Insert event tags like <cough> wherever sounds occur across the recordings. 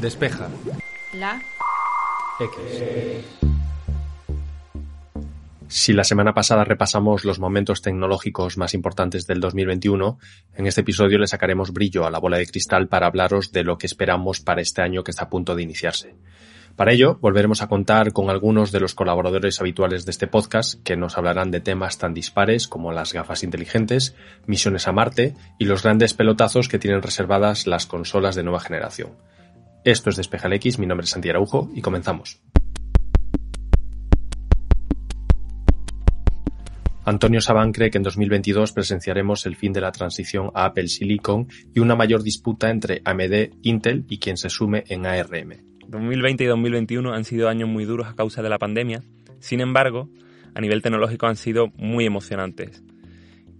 Despeja. La. X. Si la semana pasada repasamos los momentos tecnológicos más importantes del 2021, en este episodio le sacaremos brillo a la bola de cristal para hablaros de lo que esperamos para este año que está a punto de iniciarse. Para ello, volveremos a contar con algunos de los colaboradores habituales de este podcast que nos hablarán de temas tan dispares como las gafas inteligentes, misiones a Marte y los grandes pelotazos que tienen reservadas las consolas de nueva generación. Esto es Despeja X, mi nombre es Santi Araujo y comenzamos. Antonio Sabán cree que en 2022 presenciaremos el fin de la transición a Apple Silicon y una mayor disputa entre AMD, Intel y quien se sume en ARM. 2020 y 2021 han sido años muy duros a causa de la pandemia, sin embargo, a nivel tecnológico han sido muy emocionantes.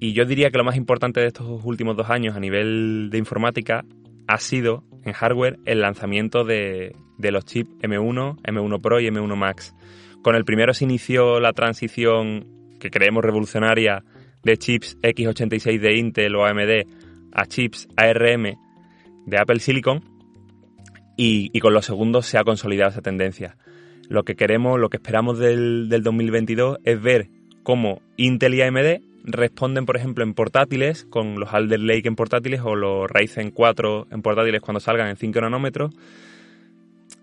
Y yo diría que lo más importante de estos últimos dos años a nivel de informática ha sido, en hardware, el lanzamiento de, de los chips M1, M1 Pro y M1 Max. Con el primero se inició la transición que creemos revolucionaria de chips x86 de Intel o AMD a chips ARM de Apple Silicon y, con los segundos se ha consolidado esa tendencia. Lo que queremos, lo que esperamos del, del 2022 es ver cómo Intel y AMD responden, por ejemplo, en portátiles, con los Alder Lake en portátiles o los Ryzen 4 en portátiles cuando salgan en 5 nanómetros,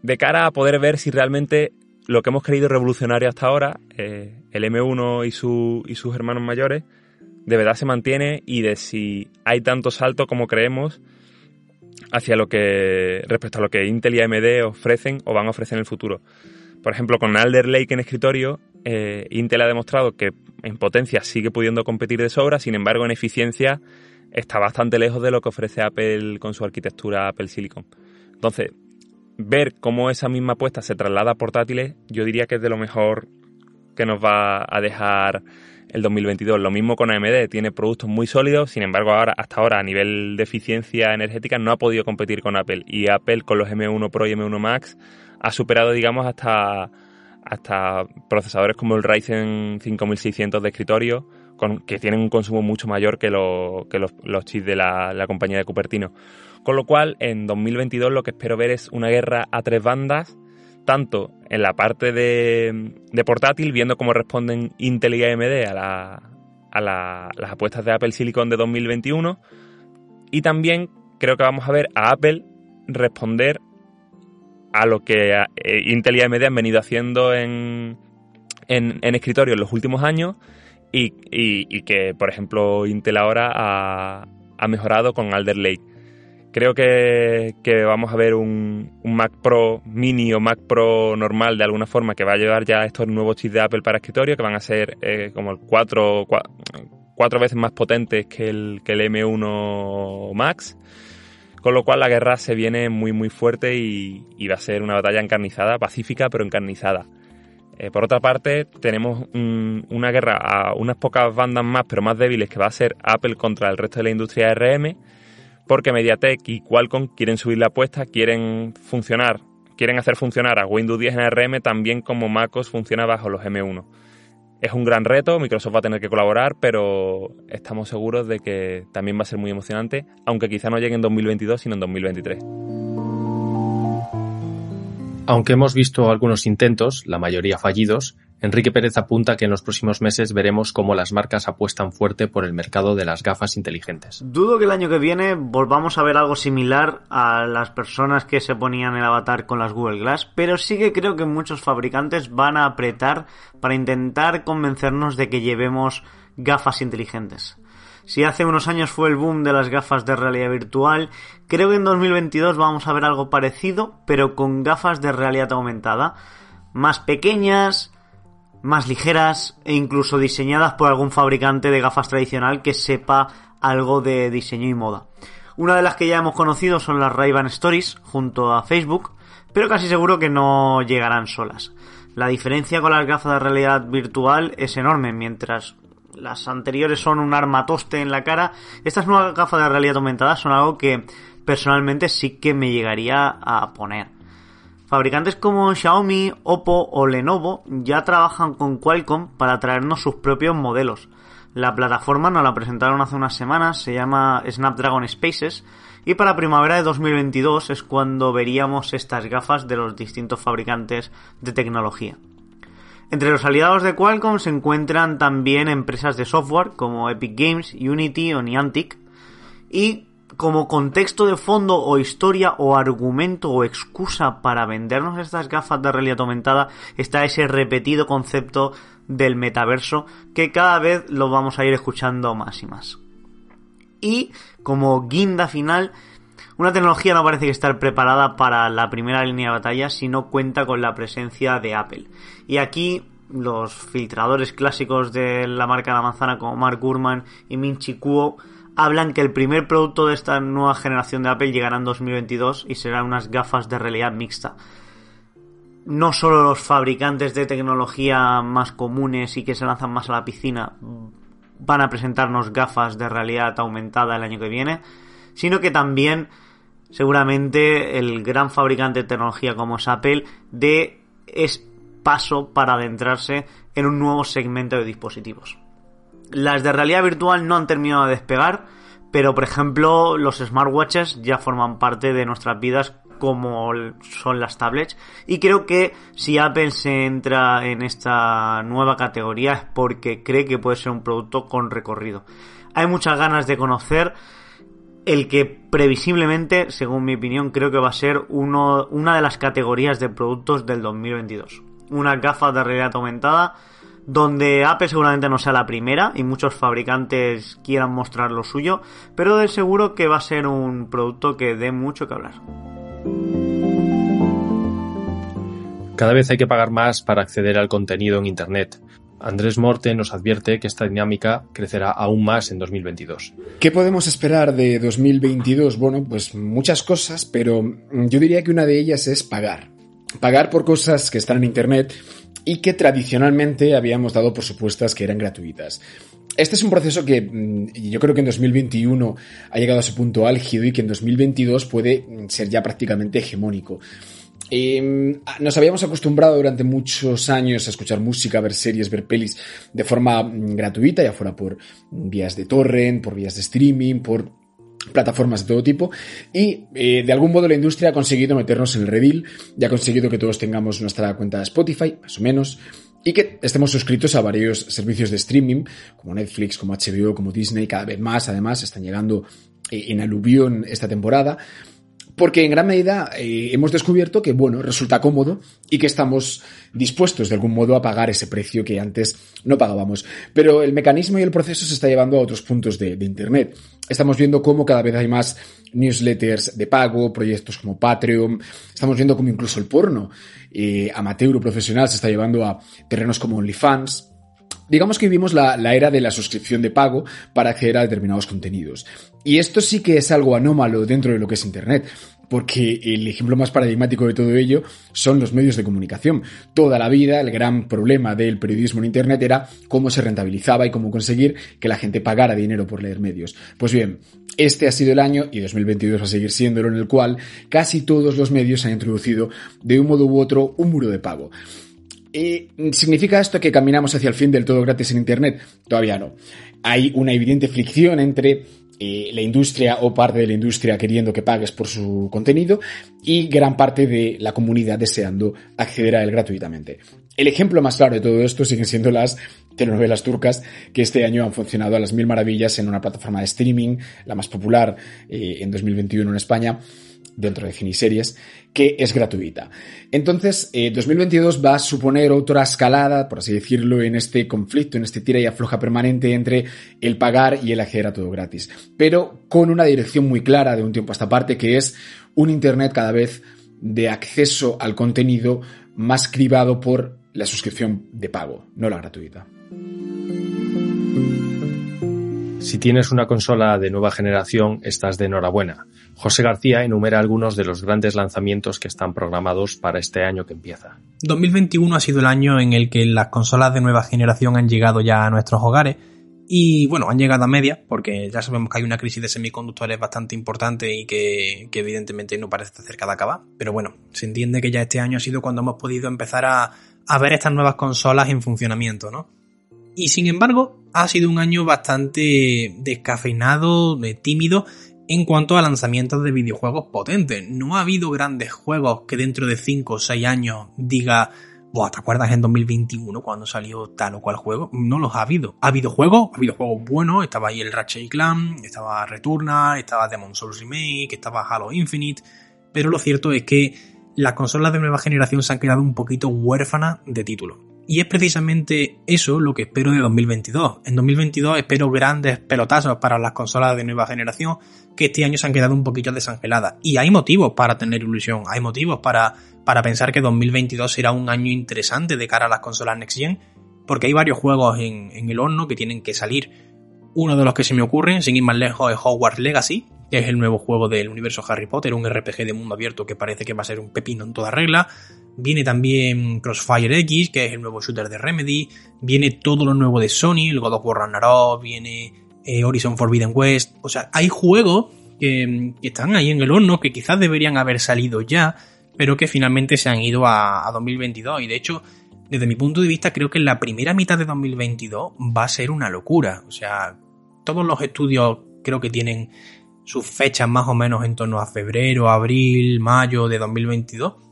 de cara a poder ver si realmente lo que hemos creído revolucionario hasta ahora, eh, el M1 y, y sus hermanos mayores, de verdad se mantiene y de si hay tanto salto como creemos hacia lo que respecto a lo que Intel y AMD ofrecen o van a ofrecer en el futuro. Por ejemplo, con Alder Lake en escritorio, eh, Intel ha demostrado que en potencia sigue pudiendo competir de sobra, sin embargo en eficiencia está bastante lejos de lo que ofrece Apple con su arquitectura Apple Silicon. Entonces, ver cómo esa misma apuesta se traslada a portátiles, yo diría que es de lo mejor que nos va a dejar el 2022. Lo mismo con AMD, tiene productos muy sólidos, sin embargo, ahora, hasta ahora a nivel de eficiencia energética no ha podido competir con Apple. Y Apple con los M1 Pro y M1 Max ha superado, digamos, hasta, hasta procesadores como el Ryzen 5600 de escritorio, que tienen un consumo mucho mayor que, los, chips de la, compañía de Cupertino. Con lo cual, en 2022 lo que espero ver es una guerra a tres bandas, tanto en la parte de, portátil, viendo cómo responden Intel y AMD a las apuestas de Apple Silicon de 2021, y también creo que vamos a ver a Apple responder a lo que eh, Intel y AMD han venido haciendo en, en, escritorio en los últimos años y, que, por ejemplo, Intel ahora ha, ha mejorado con Alder Lake. Creo que, vamos a ver un, Mac Pro mini o Mac Pro normal de alguna forma que va a llevar ya estos nuevos chips de Apple para escritorio que van a ser eh, como cuatro, cuatro, veces más potentes que el, que el M1 Max. Con lo cual la guerra se viene muy muy fuerte y, va a ser una batalla encarnizada, pacífica pero encarnizada. Eh, por otra parte, tenemos una guerra a unas pocas bandas más pero más débiles que va a ser Apple contra el resto de la industria ARM porque MediaTek y Qualcomm quieren subir la apuesta, quieren funcionar, quieren hacer funcionar a Windows 10 en ARM también como MacOS funciona bajo los M1. Es un gran reto, Microsoft va a tener que colaborar, pero estamos seguros de que también va a ser muy emocionante, aunque quizá no llegue en 2022, sino en 2023. Aunque hemos visto algunos intentos, la mayoría fallidos, Enrique Pérez apunta que en los próximos meses veremos cómo las marcas apuestan fuerte por el mercado de las gafas inteligentes. Dudo que el año que viene volvamos a ver algo similar a las personas que se ponían el avatar con las Google Glass, pero sí que creo que muchos fabricantes van a apretar para intentar convencernos de que llevemos gafas inteligentes. Si hace unos años fue el boom de las gafas de realidad virtual, creo que en 2022 vamos a ver algo parecido, pero con gafas de realidad aumentada, más pequeñas, más ligeras e incluso diseñadas por algún fabricante de gafas tradicional que sepa algo de diseño y moda. Una de las que ya hemos conocido son las Ray-Ban Stories junto a Facebook, pero casi seguro que no llegarán solas. La diferencia con las gafas de realidad virtual es enorme, mientras las anteriores son un armatoste en la cara, estas nuevas gafas de realidad aumentada son algo que personalmente sí que me llegaría a poner. Fabricantes como Xiaomi, Oppo o Lenovo ya trabajan con Qualcomm para traernos sus propios modelos. La plataforma nos la presentaron hace unas semanas, se llama Snapdragon Spaces Y para primavera de 2022 es cuando veríamos estas gafas de los distintos fabricantes de tecnología. Entre los aliados de Qualcomm se encuentran también empresas de software como Epic Games, Unity o Niantic. Y como contexto de fondo o historia o argumento o excusa para vendernos estas gafas de realidad aumentada está ese repetido concepto del metaverso que cada vez lo vamos a ir escuchando más y más. Y como guinda final, una tecnología no parece que estar preparada para la primera línea de batalla si no cuenta con la presencia de Apple. Y aquí los filtradores clásicos de la marca de la manzana como Mark Gurman y Min Chi Kuo hablan que el primer producto de esta nueva generación de Apple llegará en 2022 y serán unas gafas de realidad mixta. No solo los fabricantes de tecnología más comunes y que se lanzan más a la piscina van a presentarnos gafas de realidad aumentada el año que viene, sino que también seguramente el gran fabricante de tecnología como es Apple de es paso para adentrarse en un nuevo segmento de dispositivos. Las de realidad virtual no han terminado de despegar, pero por ejemplo los smartwatches ya forman parte de nuestras vidas como son las tablets y creo que si Apple se entra en esta nueva categoría es porque cree que puede ser un producto con recorrido. Hay muchas ganas de conocer el que previsiblemente, según mi opinión, creo que va a ser uno, una de las categorías de productos del 2022. Una gafas de realidad aumentada donde Apple seguramente no sea la primera y muchos fabricantes quieran mostrar lo suyo, pero de seguro que va a ser un producto que dé mucho que hablar. Cada vez hay que pagar más para acceder al contenido en Internet. Andrés Morte nos advierte que esta dinámica crecerá aún más en 2022. ¿Qué podemos esperar de 2022? Bueno, pues muchas cosas, pero yo diría que una de ellas es pagar. Pagar por cosas que están en Internet y que tradicionalmente habíamos dado por supuestas que eran gratuitas. Este es un proceso que mm, yo creo que en 2021 ha llegado a ese punto álgido y que en 2022 puede mm, ser ya prácticamente hegemónico. Em, nos habíamos acostumbrado durante muchos años a escuchar música, ver series, ver pelis de forma mm, gratuita, ya fuera por vías de torrent, por vías de streaming, por plataformas de todo tipo y eh, de algún modo la industria ha conseguido meternos en el redil y ha conseguido que todos tengamos nuestra cuenta de Spotify, más o menos, y que estemos suscritos a varios servicios de streaming como Netflix, como HBO, como Disney, cada vez más. Además están llegando eh, en aluvión esta temporada porque en gran medida eh, hemos descubierto que, bueno, resulta cómodo y que estamos dispuestos de algún modo a pagar ese precio que antes no pagábamos. Pero el mecanismo y el proceso se está llevando a otros puntos de, Internet. Estamos viendo cómo cada vez hay más newsletters de pago, proyectos como Patreon. Estamos viendo cómo incluso el porno eh, amateur o profesional se está llevando a terrenos como OnlyFans. Digamos que vivimos la, era de la suscripción de pago para acceder a determinados contenidos. Y esto sí que es algo anómalo dentro de lo que es Internet, porque el ejemplo más paradigmático de todo ello son los medios de comunicación. Toda la vida el gran problema del periodismo en Internet era cómo se rentabilizaba y cómo conseguir que la gente pagara dinero por leer medios. Pues bien, este ha sido el año, y 2022 va a seguir siéndolo, en el cual casi todos los medios han introducido de un modo u otro un muro de pago. ¿Significa esto que caminamos hacia el fin del todo gratis en Internet? Todavía no. Hay una evidente fricción entre eh, la industria o parte de la industria queriendo que pagues por su contenido y gran parte de la comunidad deseando acceder a él gratuitamente. El ejemplo más claro de todo esto siguen siendo las telenovelas turcas que este año han funcionado a las mil maravillas en una plataforma de streaming, la más popular eh, en 2021 en España dentro de Finiseries, que es gratuita. Entonces, 2022 eh, va a suponer otra escalada, por así decirlo, en este conflicto, en este tira y afloja permanente entre el pagar y el acceder a todo gratis. Pero con una dirección muy clara de un tiempo a esta parte, que es un Internet cada vez de acceso al contenido más cribado por la suscripción de pago, no la gratuita. Si tienes una consola de nueva generación, estás de enhorabuena. José García enumera algunos de los grandes lanzamientos que están programados para este año que empieza. 2021 ha sido el año en el que las consolas de nueva generación han llegado ya a nuestros hogares y bueno, han llegado a media porque ya sabemos que hay una crisis de semiconductores bastante importante y que, evidentemente no parece cerca de acabar. Pero bueno, se entiende que ya este año ha sido cuando hemos podido empezar a ver estas nuevas consolas en funcionamiento, ¿no? Y sin embargo, ha sido un año bastante descafeinado, tímido en cuanto a lanzamientos de videojuegos potentes. No ha habido grandes juegos que dentro de 5 o 6 años diga, Buah, ¿te acuerdas en 2021 cuando salió tal o cual juego? No los ha habido. Ha habido juegos, ha habido juegos buenos, estaba ahí el Ratchet Clan, estaba Returnal, estaba Demon Souls Remake, estaba Halo Infinite, pero lo cierto es que las consolas de nueva generación se han quedado un poquito huérfanas de títulos. Y es precisamente eso lo que espero de 2022. En 2022 espero grandes pelotazos para las consolas de nueva generación que este año se han quedado un poquito desangeladas. Y hay motivos para tener ilusión, hay motivos para, para pensar que 2022 será un año interesante de cara a las consolas Next Gen, porque hay varios juegos en, en el horno que tienen que salir. Uno de los que se me ocurren, sin ir más lejos, es Hogwarts Legacy, que es el nuevo juego del universo Harry Potter, un RPG de mundo abierto que parece que va a ser un pepino en toda regla. Viene también Crossfire X, que es el nuevo shooter de Remedy. Viene todo lo nuevo de Sony, el God of War Ragnarok, viene eh, Horizon Forbidden West. O sea, hay juegos que, están ahí en el horno, que quizás deberían haber salido ya, pero que finalmente se han ido a, a 2022. Y de hecho, desde mi punto de vista, creo que la primera mitad de 2022 va a ser una locura. O sea, todos los estudios creo que tienen sus fechas más o menos en torno a febrero, abril, mayo de 2022.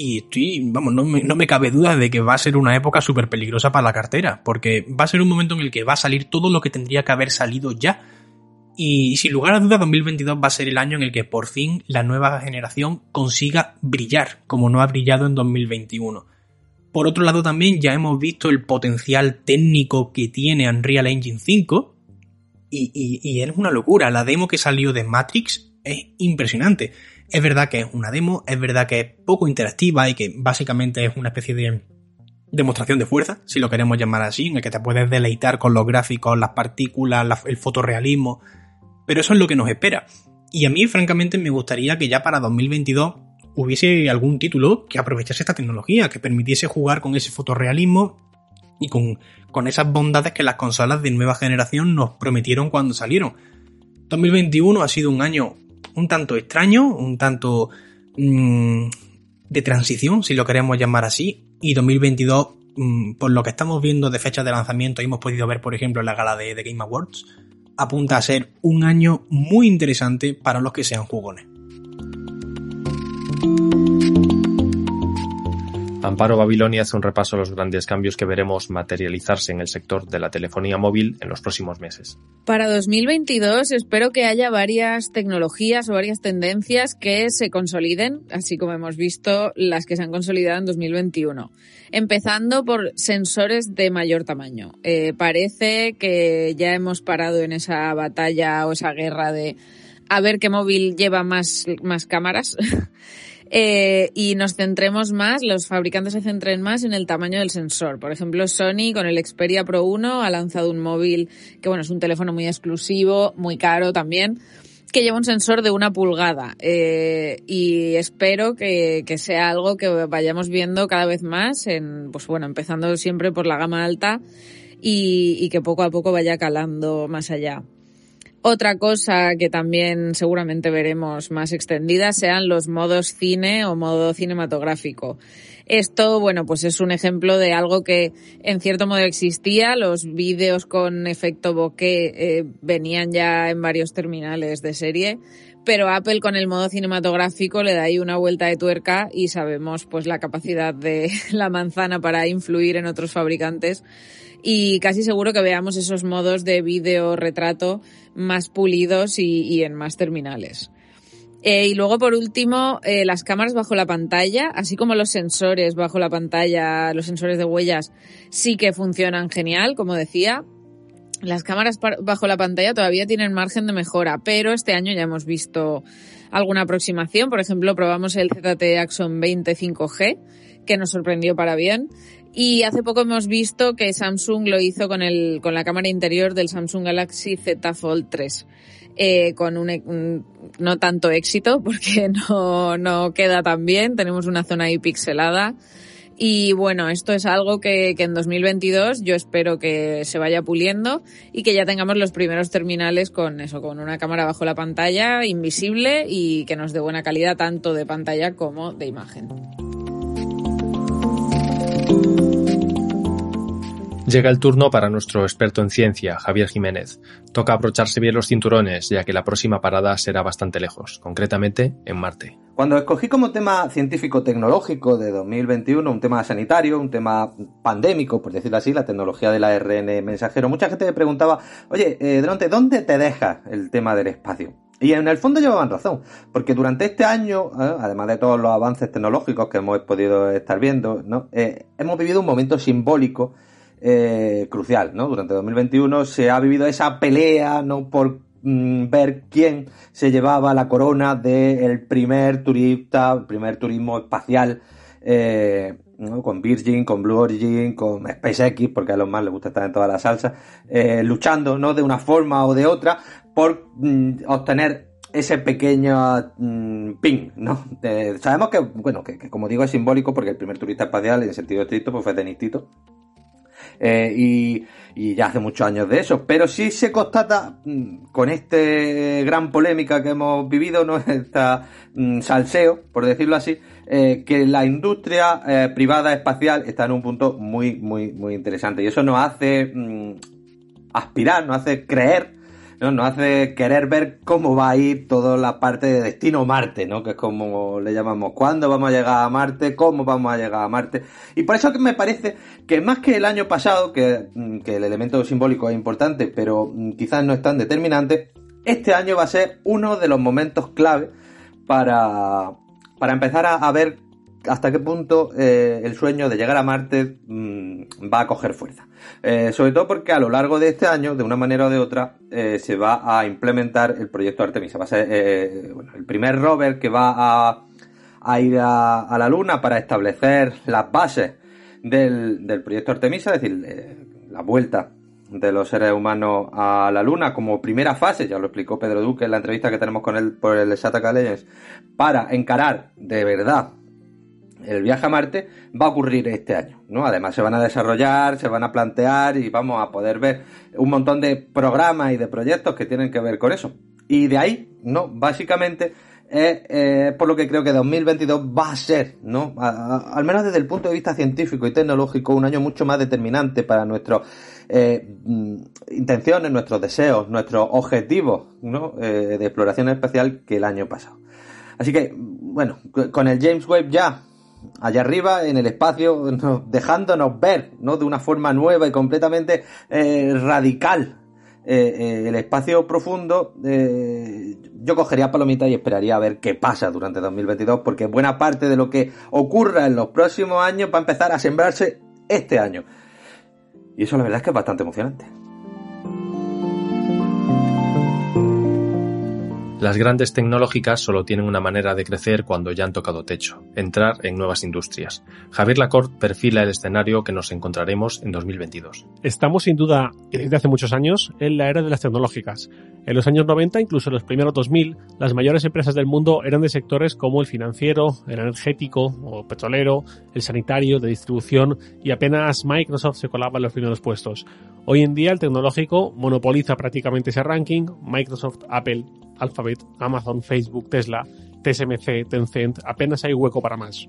Y estoy, vamos, no me, no me cabe duda de que va a ser una época súper peligrosa para la cartera, porque va a ser un momento en el que va a salir todo lo que tendría que haber salido ya. Y sin lugar a dudas, 2022 va a ser el año en el que por fin la nueva generación consiga brillar, como no ha brillado en 2021. Por otro lado, también ya hemos visto el potencial técnico que tiene Unreal Engine 5, y, y, y es una locura. La demo que salió de Matrix es impresionante. Es verdad que es una demo, es verdad que es poco interactiva y que básicamente es una especie de demostración de fuerza, si lo queremos llamar así, en el que te puedes deleitar con los gráficos, las partículas, el fotorrealismo, pero eso es lo que nos espera. Y a mí, francamente, me gustaría que ya para 2022 hubiese algún título que aprovechase esta tecnología, que permitiese jugar con ese fotorrealismo y con, con esas bondades que las consolas de nueva generación nos prometieron cuando salieron. 2021 ha sido un año un tanto extraño, un tanto mmm, de transición, si lo queremos llamar así, y 2022, mmm, por lo que estamos viendo de fechas de lanzamiento y hemos podido ver, por ejemplo, en la gala de, de Game Awards, apunta a ser un año muy interesante para los que sean jugones. Amparo Babilonia hace un repaso a los grandes cambios que veremos materializarse en el sector de la telefonía móvil en los próximos meses. Para 2022 espero que haya varias tecnologías o varias tendencias que se consoliden, así como hemos visto las que se han consolidado en 2021. Empezando por sensores de mayor tamaño. Eh, parece que ya hemos parado en esa batalla o esa guerra de a ver qué móvil lleva más, más cámaras. <laughs> Eh, y nos centremos más, los fabricantes se centren más en el tamaño del sensor. Por ejemplo, Sony con el Xperia Pro 1 ha lanzado un móvil que, bueno, es un teléfono muy exclusivo, muy caro también, que lleva un sensor de una pulgada. Eh, y espero que, que sea algo que vayamos viendo cada vez más en, pues bueno, empezando siempre por la gama alta y, y que poco a poco vaya calando más allá. Otra cosa que también seguramente veremos más extendida sean los modos cine o modo cinematográfico. Esto, bueno, pues es un ejemplo de algo que en cierto modo existía. Los vídeos con efecto bokeh eh, venían ya en varios terminales de serie, pero Apple con el modo cinematográfico le da ahí una vuelta de tuerca y sabemos pues la capacidad de <laughs> la manzana para influir en otros fabricantes y casi seguro que veamos esos modos de vídeo retrato más pulidos y, en más terminales. Eh, y luego, por último, eh, las cámaras bajo la pantalla, así como los sensores bajo la pantalla, los sensores de huellas, sí que funcionan genial, como decía. Las cámaras bajo la pantalla todavía tienen margen de mejora, pero este año ya hemos visto alguna aproximación. Por ejemplo, probamos el ZT Axon 20 5G, que nos sorprendió para bien. Y hace poco hemos visto que Samsung lo hizo con, el, con la cámara interior del Samsung Galaxy Z Fold 3. Eh, con un, un, no tanto éxito <laughs> porque no, no queda tan bien, tenemos una zona ahí pixelada. Y bueno, esto es algo que, que, en 2022 yo espero que se vaya puliendo y que ya tengamos los primeros terminales con eso, con una cámara bajo la pantalla invisible y que nos dé buena calidad tanto de pantalla como de imagen. Llega el turno para nuestro experto en ciencia, Javier Jiménez. Toca abrocharse bien los cinturones, ya que la próxima parada será bastante lejos, concretamente en Marte. Cuando escogí como tema científico-tecnológico de 2021 un tema sanitario, un tema pandémico, por decirlo así, la tecnología del ARN mensajero, mucha gente me preguntaba, oye, eh, Dronte, ¿dónde te deja el tema del espacio? Y en el fondo llevaban razón, porque durante este año, eh, además de todos los avances tecnológicos que hemos podido estar viendo, ¿no? Eh, hemos vivido un momento simbólico eh, crucial, ¿no? Durante 2021 se ha vivido esa pelea, ¿no? Por mm, ver quién se llevaba la corona del primer turista, el primer turismo espacial, eh, con Virgin, con Blue Origin, con SpaceX, porque a los más les gusta estar en toda la salsa, eh, luchando, ¿no? De una forma o de otra, por mm, obtener ese pequeño mm, ping, ¿no? sabemos que, bueno, que, que, como digo es simbólico porque el primer turista espacial en sentido estricto pues fue Denis Tito, eh, y, ya hace muchos años de eso. Pero sí se constata mm, con este gran polémica que hemos vivido, ¿no? <laughs> Esta mm, salseo, por decirlo así, eh, que la industria eh, privada espacial está en un punto muy, muy, muy interesante. Y eso nos hace mm, aspirar, nos hace creer ¿no? Nos hace querer ver cómo va a ir toda la parte de destino Marte, ¿no? Que es como le llamamos, cuándo vamos a llegar a Marte, cómo vamos a llegar a Marte. Y por eso que me parece que más que el año pasado, que, mm, que el elemento simbólico es importante, pero mm, quizás no es tan determinante, este año va a ser uno de los momentos clave para, para empezar a, a ver hasta qué punto eh, el sueño de llegar a Marte mm, va a coger fuerza. Eh, sobre todo porque a lo largo de este año, de una manera o de otra, eh, se va a implementar el proyecto Artemisa. Va a ser el primer rover que va a, ir a, la Luna para establecer las bases del, del proyecto Artemisa, es decir, la vuelta de los seres humanos a la Luna como primera fase, ya lo explicó Pedro Duque en la entrevista que tenemos con él por el Shataka Legends, para encarar de verdad el viaje a Marte va a ocurrir este año, ¿no? Además se van a desarrollar, se van a plantear y vamos a poder ver un montón de programas y de proyectos que tienen que ver con eso. Y de ahí, ¿no? Básicamente es eh, por lo que creo que 2022 va a ser, ¿no? al menos desde el punto de vista científico y tecnológico, un año mucho más determinante para nuestras eh, mm, intenciones, nuestros deseos, nuestros objetivos, ¿no? Eh, de exploración espacial que el año pasado. Así que, bueno, con el James Webb ya allá arriba en el espacio, <laughs> dejándonos ver, ¿no? De una forma nueva y completamente eh, radical. Eh, eh, el espacio profundo, yo cogería palomita y esperaría a ver qué pasa durante 2022, porque buena parte de lo que ocurra en los próximos años va a empezar a sembrarse este año. Y eso la verdad es que es bastante emocionante. Las grandes tecnológicas solo tienen una manera de crecer cuando ya han tocado techo, entrar en nuevas industrias. Javier Lacorte perfila el escenario que nos encontraremos en 2022. Estamos sin duda, desde hace muchos años, en la era de las tecnológicas. En los años 90, incluso en los primeros 2000, las mayores empresas del mundo eran de sectores como el financiero, el energético o petrolero, el sanitario, de distribución y apenas Microsoft se colaba en los primeros puestos. Hoy en día el tecnológico monopoliza prácticamente ese ranking, Microsoft, Apple, Alphabet, Amazon, Facebook, Tesla, TSMC, Tencent, apenas hay hueco para más.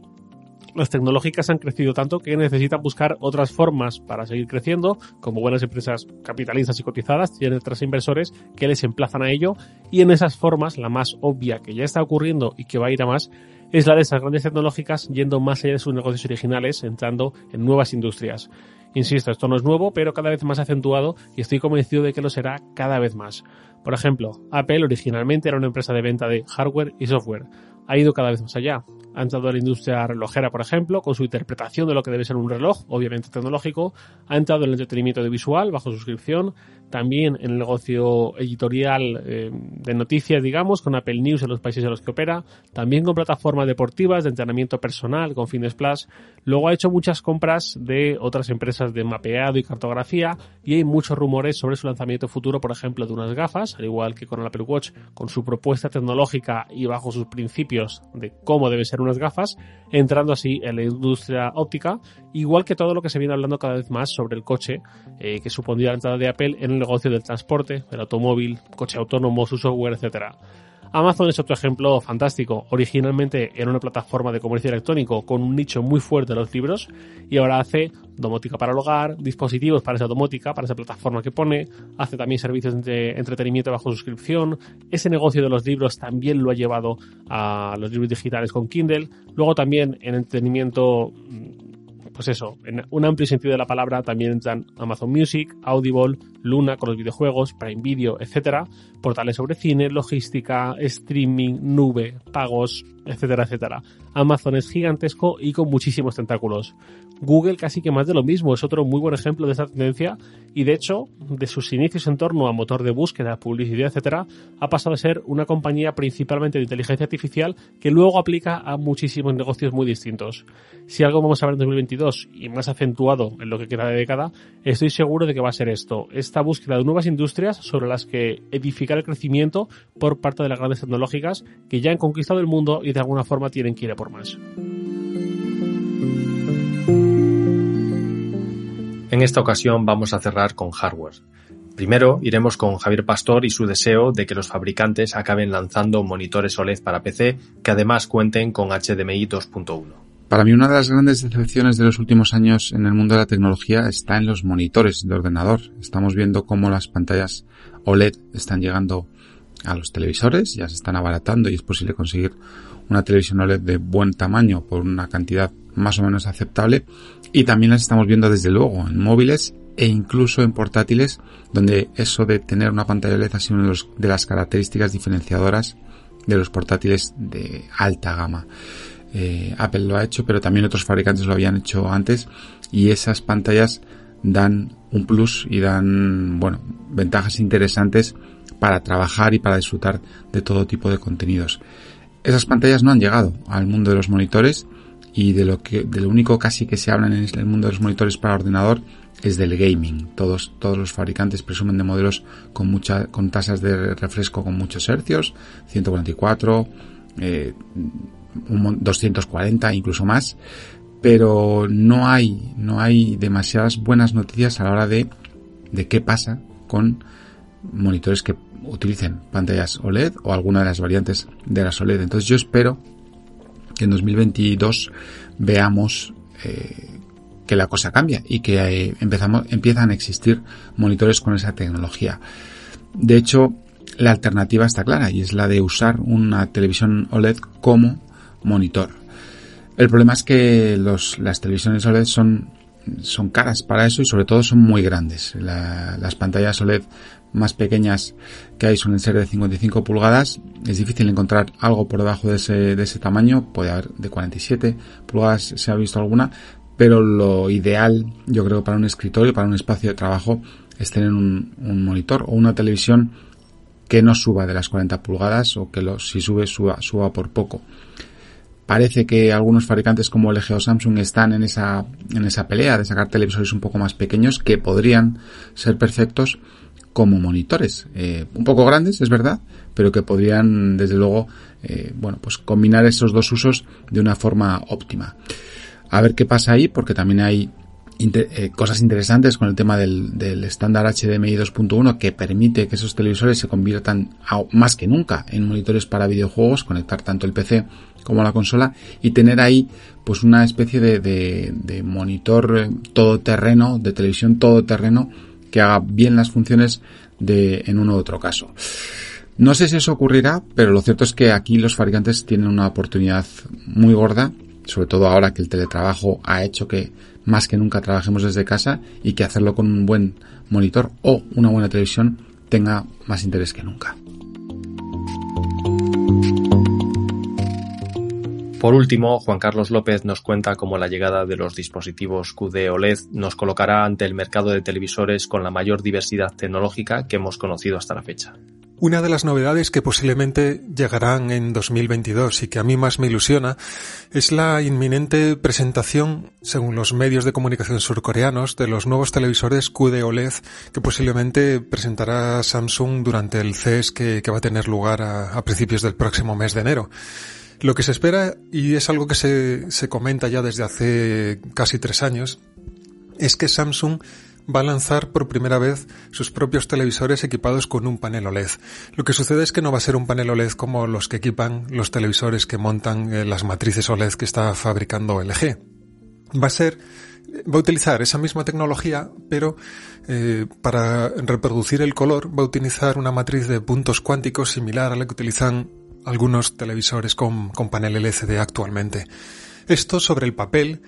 Las tecnológicas han crecido tanto que necesitan buscar otras formas para seguir creciendo, como buenas empresas capitalistas y cotizadas, tienen otros inversores que les emplazan a ello, y en esas formas, la más obvia que ya está ocurriendo y que va a ir a más, es la de esas grandes tecnológicas yendo más allá de sus negocios originales, entrando en nuevas industrias. Insisto, esto no es nuevo, pero cada vez más acentuado y estoy convencido de que lo será cada vez más. Por ejemplo, Apple originalmente era una empresa de venta de hardware y software. Ha ido cada vez más allá ha entrado a la industria relojera, por ejemplo, con su interpretación de lo que debe ser un reloj, obviamente tecnológico, ha entrado en el entretenimiento visual bajo suscripción, también en el negocio editorial eh, de noticias, digamos, con Apple News en los países en los que opera, también con plataformas deportivas de entrenamiento personal, con Fitness luego ha hecho muchas compras de otras empresas de mapeado y cartografía. Y hay muchos rumores sobre su lanzamiento futuro, por ejemplo, de unas gafas, al igual que con el Apple Watch, con su propuesta tecnológica y bajo sus principios de cómo debe ser unas gafas, entrando así en la industria óptica, igual que todo lo que se viene hablando cada vez más sobre el coche, eh, que supondría la entrada de Apple en el negocio del transporte, el automóvil, coche autónomo, su software, etcétera. Amazon es otro ejemplo fantástico. Originalmente era una plataforma de comercio electrónico con un nicho muy fuerte de los libros y ahora hace domótica para el hogar, dispositivos para esa domótica, para esa plataforma que pone, hace también servicios de entretenimiento bajo suscripción. Ese negocio de los libros también lo ha llevado a los libros digitales con Kindle. Luego también en entretenimiento pues eso, en un amplio sentido de la palabra también entran Amazon Music, Audible, Luna con los videojuegos, Prime Video, etcétera, portales sobre cine, logística, streaming, nube, pagos, etcétera, etcétera. Amazon es gigantesco y con muchísimos tentáculos. Google casi que más de lo mismo, es otro muy buen ejemplo de esta tendencia y de hecho, de sus inicios en torno a motor de búsqueda, publicidad, etcétera, ha pasado a ser una compañía principalmente de inteligencia artificial que luego aplica a muchísimos negocios muy distintos. Si algo vamos a ver en 2022 y más acentuado en lo que queda de década, estoy seguro de que va a ser esto, esta búsqueda de nuevas industrias sobre las que edificar el crecimiento por parte de las grandes tecnológicas que ya han conquistado el mundo y de alguna forma tienen que ir a por más. En esta ocasión vamos a cerrar con hardware. Primero iremos con Javier Pastor y su deseo de que los fabricantes acaben lanzando monitores OLED para PC que además cuenten con HDMI 2.1. Para mí una de las grandes decepciones de los últimos años en el mundo de la tecnología está en los monitores de ordenador. Estamos viendo cómo las pantallas OLED están llegando a los televisores, ya se están abaratando y es posible conseguir una televisión OLED de buen tamaño por una cantidad más o menos aceptable y también las estamos viendo desde luego en móviles e incluso en portátiles donde eso de tener una pantalla LED ha sido una de, las características diferenciadoras de los portátiles de alta gama. Eh, Apple lo ha hecho, pero también otros fabricantes lo habían hecho antes y esas pantallas dan un plus y dan, bueno, ventajas interesantes para trabajar y para disfrutar de todo tipo de contenidos. Esas pantallas no han llegado al mundo de los monitores y de lo que de lo único casi que se habla en el mundo de los monitores para ordenador es del gaming. Todos todos los fabricantes presumen de modelos con mucha con tasas de refresco con muchos hercios, 144, eh, 240 incluso más, pero no hay no hay demasiadas buenas noticias a la hora de de qué pasa con monitores que utilicen pantallas OLED o alguna de las variantes de las OLED. Entonces yo espero que en 2022 veamos eh, que la cosa cambia y que eh, empezamos, empiezan a existir monitores con esa tecnología. De hecho, la alternativa está clara y es la de usar una televisión OLED como monitor. El problema es que los, las televisiones OLED son, son caras para eso y sobre todo son muy grandes. las pantallas OLED más pequeñas que hay suelen ser de 55 pulgadas. Es difícil encontrar algo por debajo de ese, de ese tamaño. Puede haber de 47 pulgadas, se ha visto alguna. Pero lo ideal, yo creo, para un escritorio, para un espacio de trabajo, es tener un, monitor o una televisión que no suba de las 40 pulgadas o que lo, si sube, suba, suba por poco. Parece que algunos fabricantes como LG o Samsung están en esa, en esa pelea de sacar televisores un poco más pequeños que podrían ser perfectos como monitores, eh, un poco grandes, es verdad, pero que podrían, desde luego, eh, bueno, pues combinar esos dos usos de una forma óptima. A ver qué pasa ahí, porque también hay eh, cosas interesantes con el tema del, del estándar HDMI 2.1 que permite que esos televisores se conviertan más que nunca en monitores para videojuegos, conectar tanto el PC como la consola y tener ahí pues una especie de, de, de monitor todoterreno, de televisión todoterreno que haga bien las funciones de en uno u otro caso. No sé si eso ocurrirá, pero lo cierto es que aquí los fabricantes tienen una oportunidad muy gorda, sobre todo ahora que el teletrabajo ha hecho que más que nunca trabajemos desde casa y que hacerlo con un buen monitor o una buena televisión tenga más interés que nunca. Por último, Juan Carlos López nos cuenta cómo la llegada de los dispositivos QD OLED nos colocará ante el mercado de televisores con la mayor diversidad tecnológica que hemos conocido hasta la fecha. Una de las novedades que posiblemente llegarán en 2022 y que a mí más me ilusiona es la inminente presentación, según los medios de comunicación surcoreanos, de los nuevos televisores QD OLED que posiblemente presentará Samsung durante el CES que, va a tener lugar a principios del próximo mes de enero. Lo que se espera, y es algo que se, se comenta ya desde hace casi tres años, es que Samsung va a lanzar por primera vez sus propios televisores equipados con un panel OLED. Lo que sucede es que no va a ser un panel OLED como los que equipan los televisores que montan eh, las matrices OLED que está fabricando LG. Va a ser va a utilizar esa misma tecnología, pero eh, para reproducir el color va a utilizar una matriz de puntos cuánticos similar a la que utilizan algunos televisores con, con panel LCD actualmente. Esto sobre el papel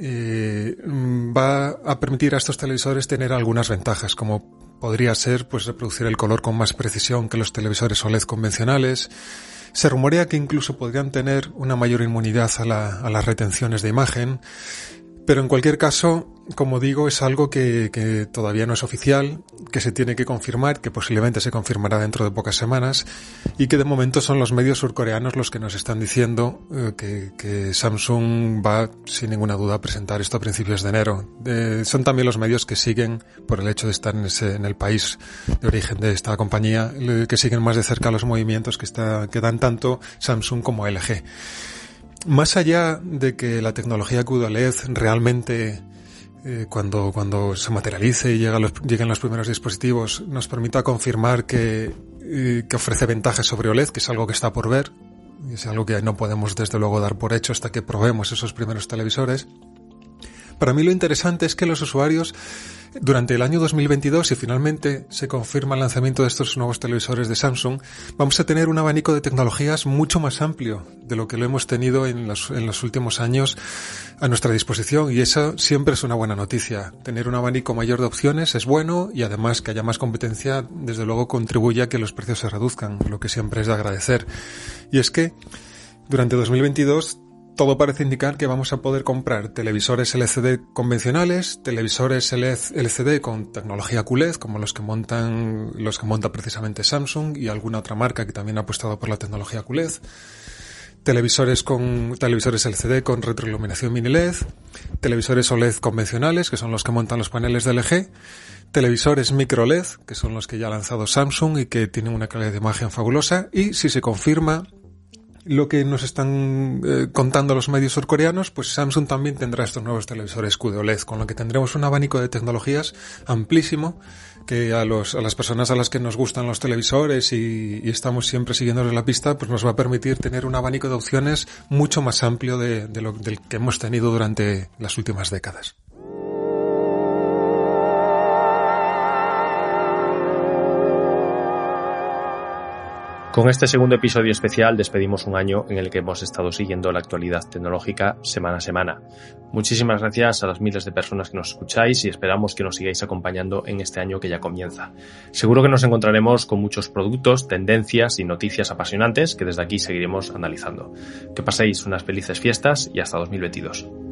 eh, va a permitir a estos televisores tener algunas ventajas, como podría ser pues reproducir el color con más precisión que los televisores OLED convencionales. Se rumorea que incluso podrían tener una mayor inmunidad a, a las retenciones de imagen pero en cualquier caso, como digo, es algo que, todavía no es oficial, que se tiene que confirmar, que posiblemente se confirmará dentro de pocas semanas, y que de momento son los medios surcoreanos los que nos están diciendo eh, que, que, Samsung va, sin ninguna duda, a presentar esto a principios de enero. Eh, son también los medios que siguen, por el hecho de estar en, ese, en el país de origen de esta compañía, que siguen más de cerca los movimientos que, está, que dan tanto Samsung como LG. Más allá de que la tecnología QLED realmente eh, cuando, cuando se materialice y llega los, lleguen los primeros dispositivos nos permita confirmar que, eh, que ofrece ventajas sobre OLED, que es algo que está por ver, es algo que no podemos desde luego dar por hecho hasta que probemos esos primeros televisores. Para mí lo interesante es que los usuarios durante el año 2022, si finalmente se confirma el lanzamiento de estos nuevos televisores de Samsung, vamos a tener un abanico de tecnologías mucho más amplio de lo que lo hemos tenido en los, en los últimos años a nuestra disposición y eso siempre es una buena noticia. Tener un abanico mayor de opciones es bueno y además que haya más competencia desde luego contribuye a que los precios se reduzcan, lo que siempre es de agradecer. Y es que durante 2022 todo parece indicar que vamos a poder comprar televisores LCD convencionales, televisores LCD con tecnología QLED, como los que montan, los que monta precisamente Samsung y alguna otra marca que también ha apostado por la tecnología QLED, televisores con, televisores LCD con retroiluminación mini LED, televisores OLED convencionales, que son los que montan los paneles de LG, televisores micro LED, que son los que ya ha lanzado Samsung y que tienen una calidad de imagen fabulosa, y si se confirma, lo que nos están eh, contando los medios surcoreanos, pues Samsung también tendrá estos nuevos televisores QD con lo que tendremos un abanico de tecnologías amplísimo que a, los, a las personas a las que nos gustan los televisores y, y estamos siempre siguiéndoles la pista, pues nos va a permitir tener un abanico de opciones mucho más amplio de, de lo del que hemos tenido durante las últimas décadas. Con este segundo episodio especial despedimos un año en el que hemos estado siguiendo la actualidad tecnológica semana a semana. Muchísimas gracias a las miles de personas que nos escucháis y esperamos que nos sigáis acompañando en este año que ya comienza. Seguro que nos encontraremos con muchos productos, tendencias y noticias apasionantes que desde aquí seguiremos analizando. Que paséis unas felices fiestas y hasta 2022.